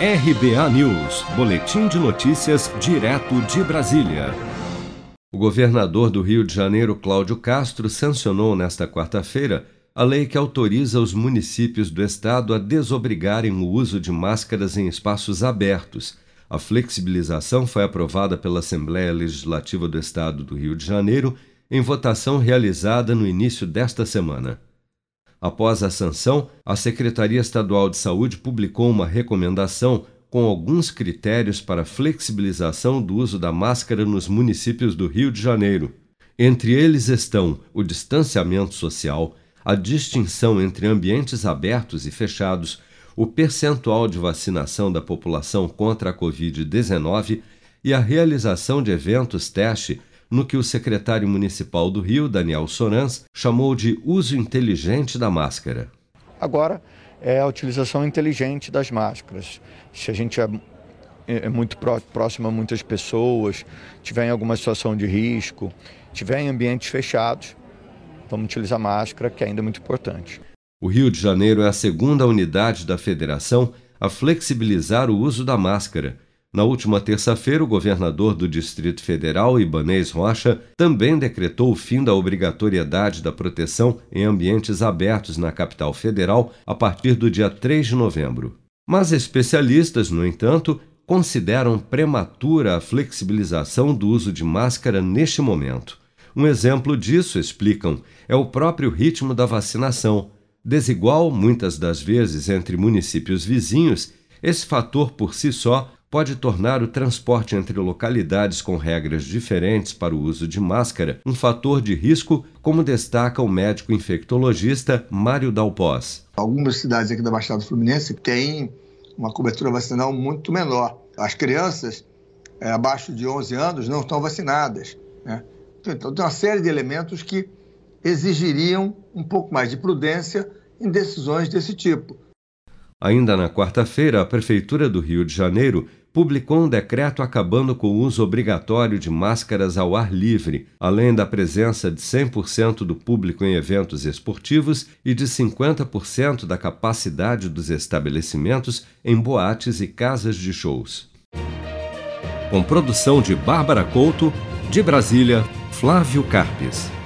RBA News, Boletim de Notícias, direto de Brasília. O governador do Rio de Janeiro, Cláudio Castro, sancionou nesta quarta-feira a lei que autoriza os municípios do estado a desobrigarem o uso de máscaras em espaços abertos. A flexibilização foi aprovada pela Assembleia Legislativa do Estado do Rio de Janeiro em votação realizada no início desta semana. Após a sanção, a Secretaria Estadual de Saúde publicou uma recomendação com alguns critérios para flexibilização do uso da máscara nos municípios do Rio de Janeiro. Entre eles estão o distanciamento social, a distinção entre ambientes abertos e fechados, o percentual de vacinação da população contra a Covid-19 e a realização de eventos teste no que o secretário municipal do Rio, Daniel Sorans, chamou de uso inteligente da máscara. Agora é a utilização inteligente das máscaras. Se a gente é, é muito próximo a muitas pessoas, tiver em alguma situação de risco, tiver em ambientes fechados, vamos utilizar máscara, que é ainda muito importante. O Rio de Janeiro é a segunda unidade da federação a flexibilizar o uso da máscara na última terça-feira, o governador do Distrito Federal, Ibanez Rocha, também decretou o fim da obrigatoriedade da proteção em ambientes abertos na capital federal a partir do dia 3 de novembro. Mas especialistas, no entanto, consideram prematura a flexibilização do uso de máscara neste momento. Um exemplo disso, explicam, é o próprio ritmo da vacinação. Desigual, muitas das vezes, entre municípios vizinhos, esse fator por si só pode tornar o transporte entre localidades com regras diferentes para o uso de máscara um fator de risco, como destaca o médico infectologista Mário Dalpós. Algumas cidades aqui da Baixada Fluminense têm uma cobertura vacinal muito menor. As crianças é, abaixo de 11 anos não estão vacinadas. Né? Então, tem uma série de elementos que exigiriam um pouco mais de prudência em decisões desse tipo. Ainda na quarta-feira, a Prefeitura do Rio de Janeiro publicou um decreto acabando com o uso obrigatório de máscaras ao ar livre, além da presença de 100% do público em eventos esportivos e de 50% da capacidade dos estabelecimentos em boates e casas de shows. Com produção de Bárbara Couto, de Brasília, Flávio Carpes.